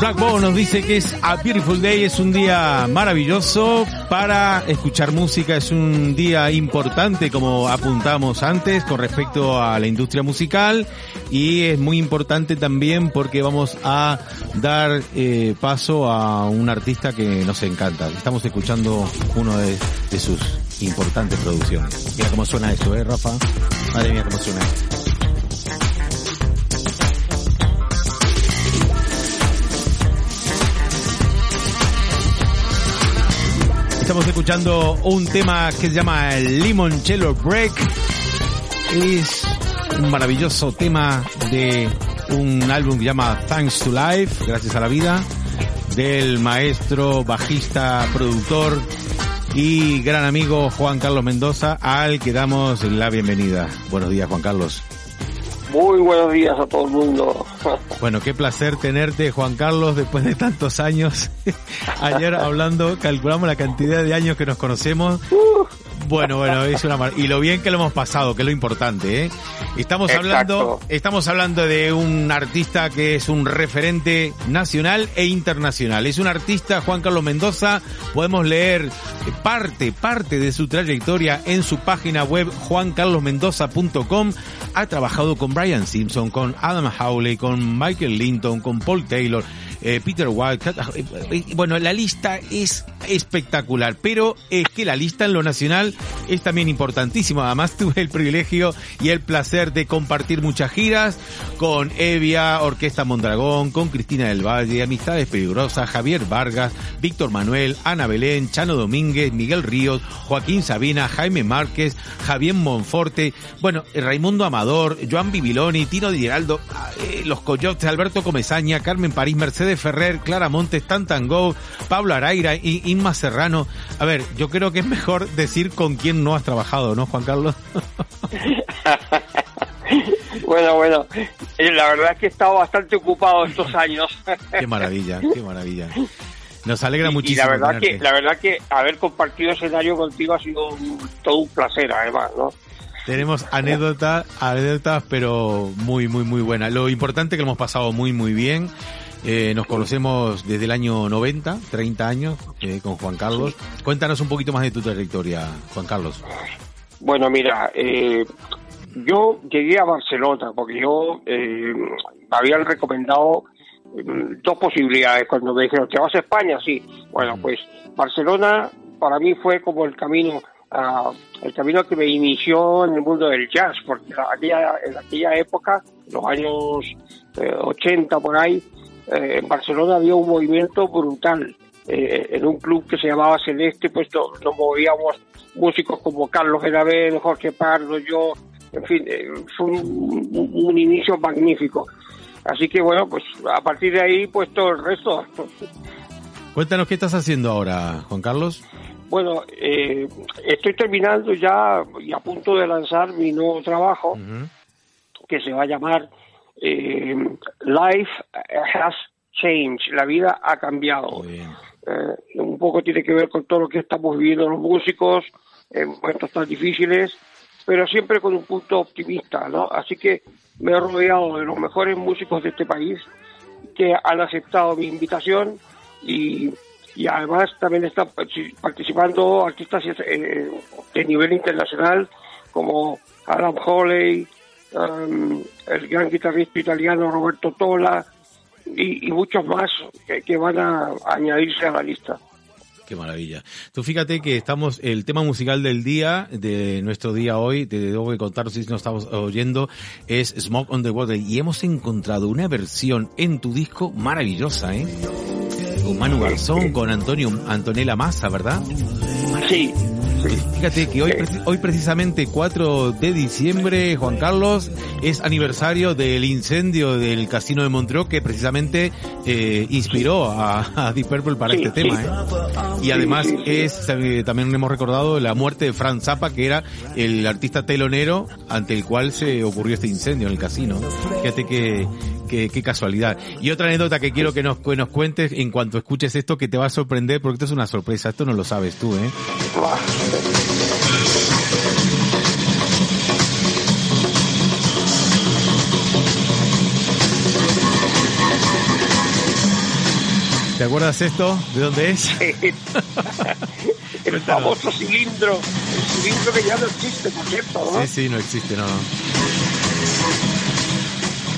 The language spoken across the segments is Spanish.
Black Bow nos dice que es a beautiful day, es un día maravilloso para escuchar música, es un día importante como apuntamos antes con respecto a la industria musical y es muy importante también porque vamos a dar eh, paso a un artista que nos encanta. Estamos escuchando uno de, de sus importantes producciones. Mira cómo suena eso, ¿eh, Rafa? Madre mía, cómo suena esto. Estamos escuchando un tema que se llama el Limoncello Break. Es un maravilloso tema de un álbum que se llama Thanks to Life, gracias a la vida, del maestro, bajista, productor y gran amigo Juan Carlos Mendoza, al que damos la bienvenida. Buenos días, Juan Carlos. Muy buenos días a todo el mundo. Bueno, qué placer tenerte, Juan Carlos, después de tantos años. Ayer hablando, calculamos la cantidad de años que nos conocemos. Bueno, bueno, es una mar... y lo bien que lo hemos pasado, que es lo importante, ¿eh? Estamos hablando, estamos hablando de un artista que es un referente nacional e internacional. Es un artista, Juan Carlos Mendoza, podemos leer parte, parte de su trayectoria en su página web juancarlosmendoza.com. Ha trabajado con Brian Simpson, con Adam Howley, con Michael Linton, con Paul Taylor, eh, Peter White. Eh, bueno, la lista es espectacular, pero es que la lista en lo nacional es también importantísima. Además tuve el privilegio y el placer de compartir muchas giras con Evia, Orquesta Mondragón, con Cristina del Valle, Amistades Peligrosas, Javier Vargas, Víctor Manuel, Ana Belén, Chano Domínguez, Miguel Ríos, Joaquín Sabina, Jaime Márquez, Javier Monforte, bueno, Raimundo Amador, Joan Bibiloni, Tino Di Geraldo, eh, Los Coyotes, Alberto Comezaña, Carmen París, Mercedes Ferrer, Clara Montes, Tantango, Pablo Araira y Inma Serrano. A ver, yo creo que es mejor decir con quién no has trabajado, ¿no, Juan Carlos? bueno, bueno, eh, la verdad es que he estado bastante ocupado estos años. qué maravilla, qué maravilla. Nos alegra muchísimo. Y la verdad que, la verdad que haber compartido escenario contigo ha sido todo un placer, además, ¿no? Tenemos anécdotas, anécdotas, pero muy, muy, muy buenas. Lo importante es que lo hemos pasado muy, muy bien. Eh, nos conocemos desde el año 90, 30 años, eh, con Juan Carlos. Cuéntanos un poquito más de tu trayectoria, Juan Carlos. Bueno, mira, eh, yo llegué a Barcelona porque yo eh, me habían recomendado mm, dos posibilidades cuando me dijeron, ¿te vas a España? Sí. Bueno, pues Barcelona para mí fue como el camino el camino que me inició en el mundo del jazz, porque en aquella época, los años 80 por ahí, eh, en Barcelona había un movimiento brutal. Eh, en un club que se llamaba Celeste, pues nos, movíamos músicos como Carlos Gerabel, Jorge Pardo, yo, en fin, eh, fue un, inicio magnífico. Así que bueno, pues a partir de ahí, pues todo el resto. Cuéntanos qué estás haciendo ahora, Juan Carlos. Bueno, estoy terminando ya y a punto de lanzar mi nuevo trabajo, que se va a llamar eh, life has changed, la vida ha cambiado. Eh, un poco tiene que ver con todo lo que estamos viviendo los músicos en momentos tan difíciles, pero siempre con un punto optimista, ¿no? Así que me he rodeado de los mejores músicos de este país que han aceptado mi invitación y, y además también están participando artistas eh, de nivel internacional como Adam Holey, Um, el gran guitarrista italiano Roberto Tola y, muchos más que, van a añadirse a la lista. Qué maravilla. Tú fíjate que estamos, el tema musical del día, de nuestro día hoy, te debo de contar si no estamos oyendo, es Smoke on the Water y hemos encontrado una versión en tu disco maravillosa, ¿eh? Con Manu Garzón, con Antonio, Antonella Massa, ¿verdad? Sí, Fíjate que hoy, hoy precisamente 4 de diciembre, Juan Carlos, es aniversario del incendio del Casino de Montreux que precisamente eh, inspiró a, Deep Purple para este tema. ¿eh? Y además es, también hemos recordado la muerte de Franz Zappa, que era el artista telonero ante el cual se ocurrió este incendio en el casino. Fíjate que, qué casualidad. Y otra anécdota que quiero que nos, que nos cuentes en cuanto escuches esto que te va a sorprender, porque esto es una sorpresa, esto no lo sabes tú, ¿eh? ¿Te acuerdas esto? ¿De dónde es? el famoso cilindro, el cilindro que ya no existe, por cierto, ¿no? Sí, sí, no existe, no.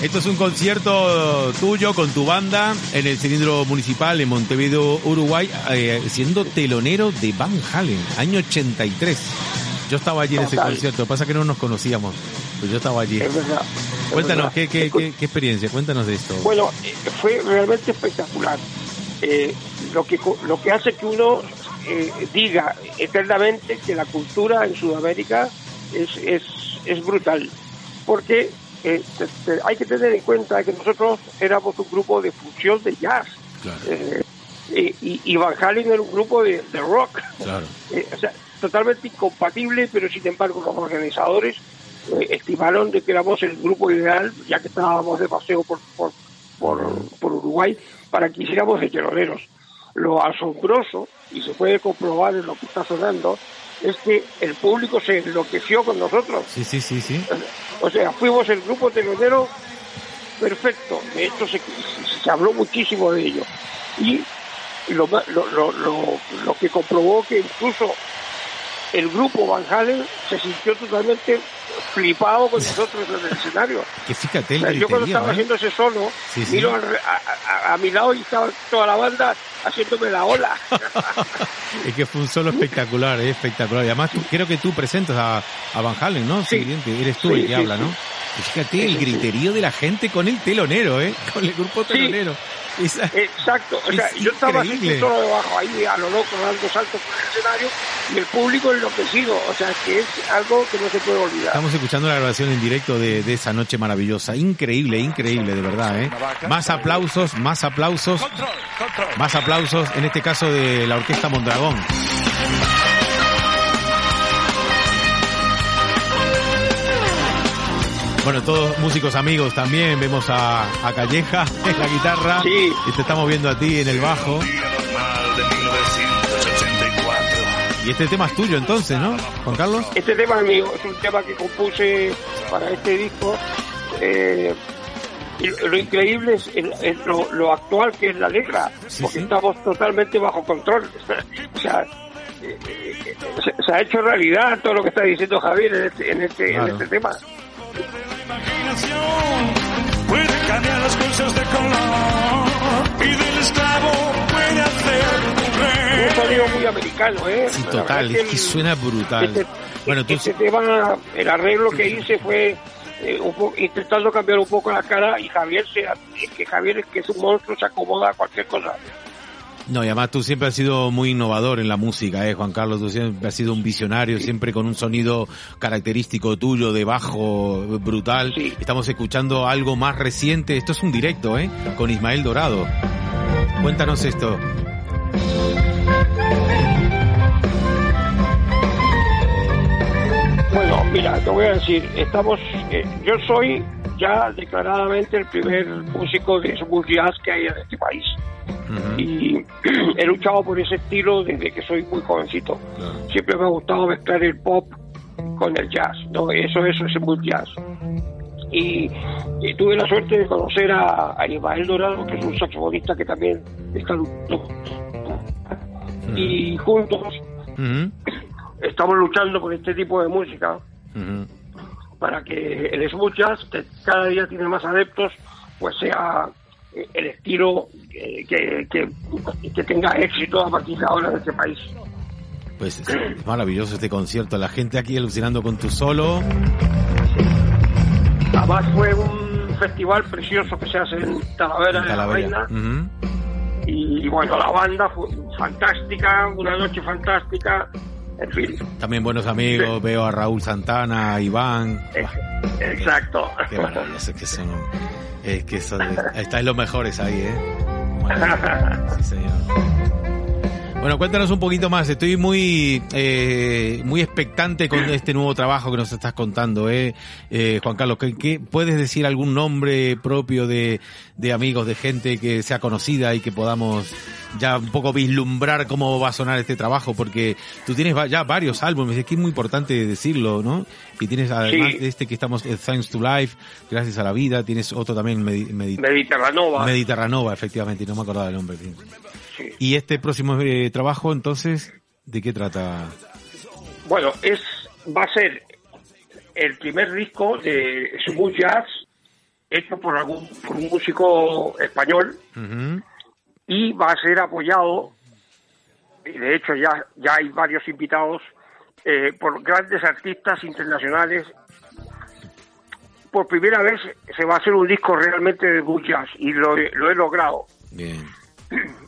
Esto es un concierto tuyo con tu banda en el cilindro municipal en Montevideo, Uruguay, eh, siendo telonero de Van Halen, año 83. Yo estaba allí en ese concierto, pasa que no nos conocíamos, pero yo estaba allí. Es verdad. Cuéntanos, ¿qué, qué, qué, experiencia? Cuéntanos de esto. Bueno, eh, fue realmente espectacular. Eh, lo, que, lo que hace que uno diga eternamente que la cultura en Sudamérica es, es, es brutal. Porque eh, hay que tener en cuenta que nosotros éramos un grupo de fusión de jazz. Eh, y, y, Van Halen era un grupo de, rock. Eh, o sea, totalmente incompatible, pero sin embargo los organizadores estimaron de que éramos el grupo ideal, ya que estábamos de paseo por, por, por, Uruguay, para que hiciéramos de teloneros. Lo asombroso, y se puede comprobar en lo que está sonando, es que el público se enloqueció con nosotros. Sí, sí, sí, sí. O sea, fuimos el grupo telonero perfecto. De hecho, se, se habló muchísimo de ello. Y lo, lo, lo, lo, que comprobó que incluso el grupo Van Halen se sintió totalmente flipado con nosotros en el escenario. Que fíjate, yo cuando estaba ¿eh? haciendo ese solo, miro a, mi lado y estaba toda la banda haciéndome la ola. es que fue un solo espectacular, ¿eh? espectacular. Y además creo que tú presentas a, a Van Halen, ¿no? Sí. Eres tú el que habla, ¿no? Fíjate el griterío de la gente con el telonero, ¿eh? Con el grupo telonero. Exacto, o sea, yo estaba así solo debajo ahí a lo loco dando saltos por el escenario y el público enloquecido, o sea, que es algo que no se puede olvidar. Estamos escuchando la grabación en directo de, de esa noche maravillosa, increíble, increíble, de verdad, ¿eh? Más aplausos, más aplausos, más aplausos, en este caso de la Orquesta Mondragón. Bueno, todos músicos amigos también. Vemos a, Calleja en la guitarra. Sí. Y te estamos viendo a ti en el bajo. Y este tema es tuyo entonces, ¿no, Juan Carlos? Este tema es mío, es un tema que compuse para este disco. Eh, lo increíble es, lo, actual que es la letra, porque estamos totalmente bajo control. o sea, eh, eh, se, ha hecho realidad todo lo que está diciendo Javier en este, en este, en este tema puede cambiar las cosas de color y del esclavo puede hacer un sonido muy americano, ¿eh? Sí, total, es que, suena brutal. Este, bueno, tú... este tema, el arreglo que hice fue eh, intentando cambiar un poco la cara y Javier, se, que Javier, que es un monstruo, se acomoda a cualquier cosa. No, y además tú siempre has sido muy innovador en la música, ¿eh, Juan Carlos? Tú siempre has sido un visionario, siempre con un sonido característico tuyo, de bajo, brutal. Estamos escuchando algo más reciente. Esto es un directo, ¿eh? Con Ismael Dorado. Cuéntanos esto. Bueno, mira, te voy a decir, estamos, eh, yo soy ya declaradamente el primer músico de smooth jazz que hay en este país. Y he luchado por ese estilo desde que soy muy jovencito. Siempre me ha gustado mezclar el pop con el jazz, ¿no? Eso, eso es muy jazz. Y, tuve la suerte de conocer a, a Ismael Dorado, que es un saxofonista que también está luchando. Y juntos estamos luchando por este tipo de música para que el smooth jazz, que cada día tiene más adeptos, pues sea el estilo que, que, tenga éxito a partir de ahora en este país. Pues es maravilloso este concierto, la gente aquí alucinando con tu solo. Además fue un festival precioso que se hace en Talavera, de la Reina. y, bueno, la banda fue fantástica, una noche fantástica. en fin. También buenos amigos, veo a Raúl Santana, a Iván. Exacto. Qué maravilloso que son. Es que son, estáis los mejores ahí, ¿eh? Sí, señor. Bueno, cuéntanos un poquito más. Estoy muy eh, muy expectante con este nuevo trabajo que nos estás contando, ¿eh? eh Juan Carlos, ¿qué, puedes decir algún nombre propio de, de amigos, de gente que sea conocida y que podamos ya un poco vislumbrar cómo va a sonar este trabajo? Porque tú tienes ya varios álbumes, es que es muy importante decirlo, ¿no? Y tienes además este que estamos, eh, Thanks to Life, Gracias a la Vida, tienes otro también, Mediterranova. Mediterranova, efectivamente, no me acordaba el nombre. Y este próximo eh, trabajo, entonces, ¿de qué trata? Bueno, es va a ser el primer disco de smooth jazz hecho por algún por un músico español y va a ser apoyado y de hecho ya ya hay varios invitados eh, por grandes artistas internacionales por primera vez se va a hacer un disco realmente de smooth jazz y lo, lo he logrado Bien.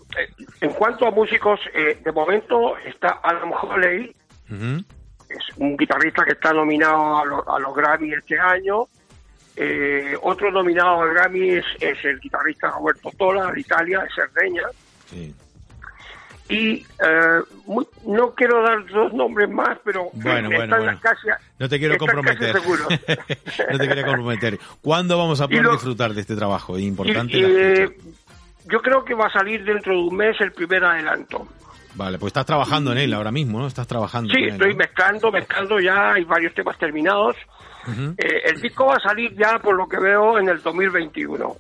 En cuanto a músicos, eh, de momento está Adam Holey, es un guitarrista que está nominado a, los Grammy este año. Eh, otro nominado al Grammy es, el guitarrista Roberto Tola de Italia, de Cerdeña. Y eh, no quiero dar dos nombres más, pero bueno, bueno, casi, no te quiero comprometer. no te quiero comprometer. ¿Cuándo vamos a poder disfrutar de este trabajo? Importante. Yo creo que va a salir dentro de un mes el primer adelanto. Vale, pues estás trabajando en él ahora mismo, ¿no? Estás trabajando. Sí, estoy mezclando, mezclando ya, hay varios temas terminados. Eh, el disco va a salir ya, por lo que veo, en el 2021.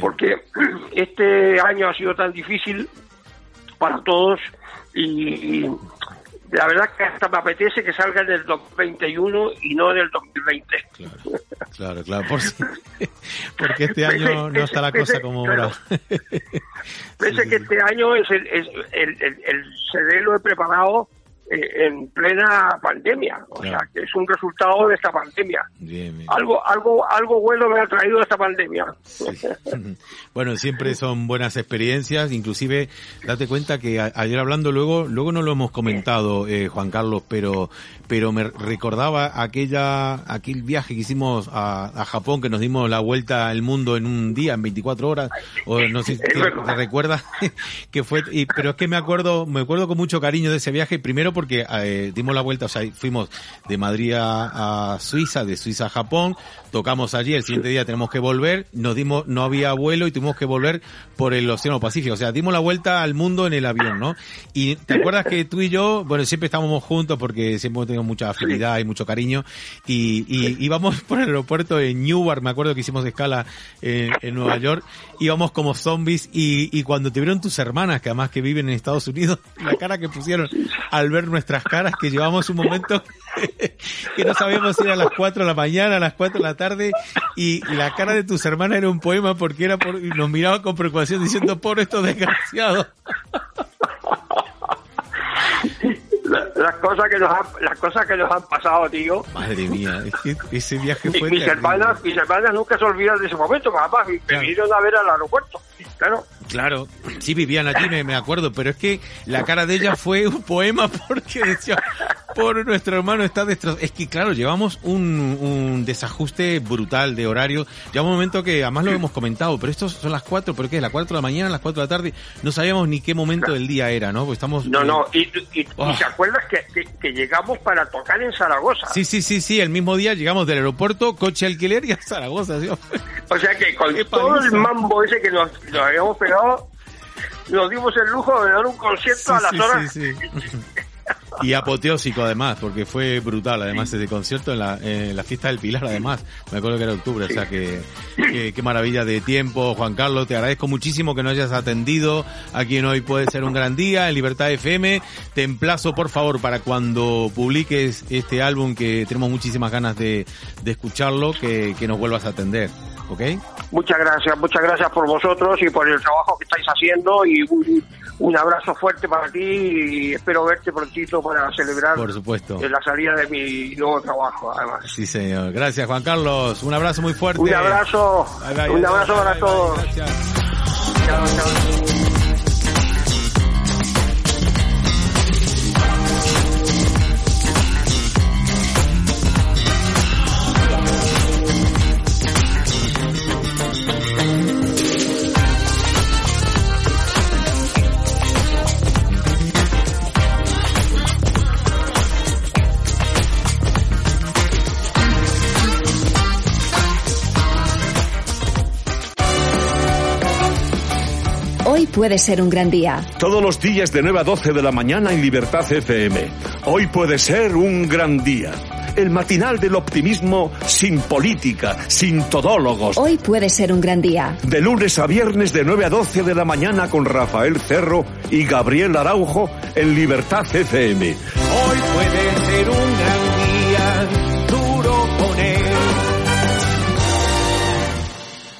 Porque este año ha sido tan difícil para todos y, la verdad que hasta me apetece que salga en el 2021 y no en el 2020. Claro, claro, porque este año no está la cosa como ahora. Pese que este año es el, el, el, el CD lo he preparado en plena pandemia, o sea, que es un resultado de esta pandemia. Algo, algo, algo bueno me ha traído esta pandemia. bueno, siempre son buenas experiencias, inclusive date cuenta que ayer hablando luego, luego no lo hemos comentado, eh, Juan Carlos, pero, pero me recordaba aquella, aquel viaje que hicimos a, Japón, que nos dimos la vuelta al mundo en un día, en 24 horas, o no sé si te, recuerdas que fue, y, pero es que me acuerdo, me acuerdo con mucho cariño de ese viaje, primero porque eh, dimos la vuelta, o sea, fuimos de Madrid a, Suiza, de Suiza a Japón, tocamos allí, el siguiente día tenemos que volver, nos dimos, no había vuelo y tuvimos que volver por el Océano Pacífico, o sea, dimos la vuelta al mundo en el avión, ¿no? Y te acuerdas que tú y yo, bueno, siempre estábamos juntos porque siempre hemos tenido mucha afinidad y mucho cariño, y, y íbamos por el aeropuerto de Newark, me acuerdo que hicimos escala en, en Nueva York, íbamos como zombies y, y cuando te vieron tus hermanas, que además que viven en Estados Unidos, la cara que pusieron al ver nuestras caras que llevamos un momento que no sabíamos si era a las 4 de la mañana, a las 4 de la tarde, y la cara de tus hermanas era un poema porque era por, y nos miraba con preocupación diciendo, por estos desgraciados. las cosas que nos han, las cosas que nos han pasado tío. Madre mía ese viaje fue mis hermanas mis hermanas nunca se olvidan de ese momento papá me vinieron a ver al aeropuerto. Claro Claro, sí vivían allí, me, me, acuerdo, pero es que la cara de ella fue un poema porque decía, por nuestro hermano está destrozado. Es que claro, llevamos un, un desajuste brutal de horario. Ya un momento que además lo hemos comentado, pero estos son las cuatro, ¿pero qué? ¿Las cuatro de la mañana, las cuatro de la tarde? No sabíamos ni qué momento del día era, ¿no? Porque estamos... No, no, y, y, oh. ¿te acuerdas que, que, llegamos para tocar en Zaragoza? Sí, sí, sí, sí, el mismo día llegamos del aeropuerto, coche alquiler y a Zaragoza, ¿sí? O sea que con todo el mambo ese que nos, nos habíamos pegado nos dimos el lujo de dar un concierto a las horas. Y apoteósico además, porque fue brutal. Además ese concierto en la, en la fiesta del Pilar además, me acuerdo que era octubre, o sea que, qué maravilla de tiempo, Juan Carlos, te agradezco muchísimo que nos hayas atendido aquí en hoy puede ser un gran día en Libertad FM, te emplazo por favor para cuando publiques este álbum que tenemos muchísimas ganas de, de escucharlo, que, que nos vuelvas a atender. ¿ok? Muchas gracias, muchas gracias por vosotros y por el trabajo que estáis haciendo y un, abrazo fuerte para ti y espero verte prontito para celebrar por supuesto. la salida de mi nuevo trabajo, además. Sí, señor. Gracias, Juan Carlos. Un abrazo muy fuerte. Un abrazo. un abrazo para todos. Gracias. Chao, chao. Hoy puede ser un gran día. Todos los días de 9 a 12 de la mañana en Libertad FM. Hoy puede ser un gran día. El matinal del optimismo sin política, sin todólogos. Hoy puede ser un gran día. De lunes a viernes de 9 a 12 de la mañana con Rafael Cerro y Gabriel Araujo en Libertad FM. Hoy puede ser un gran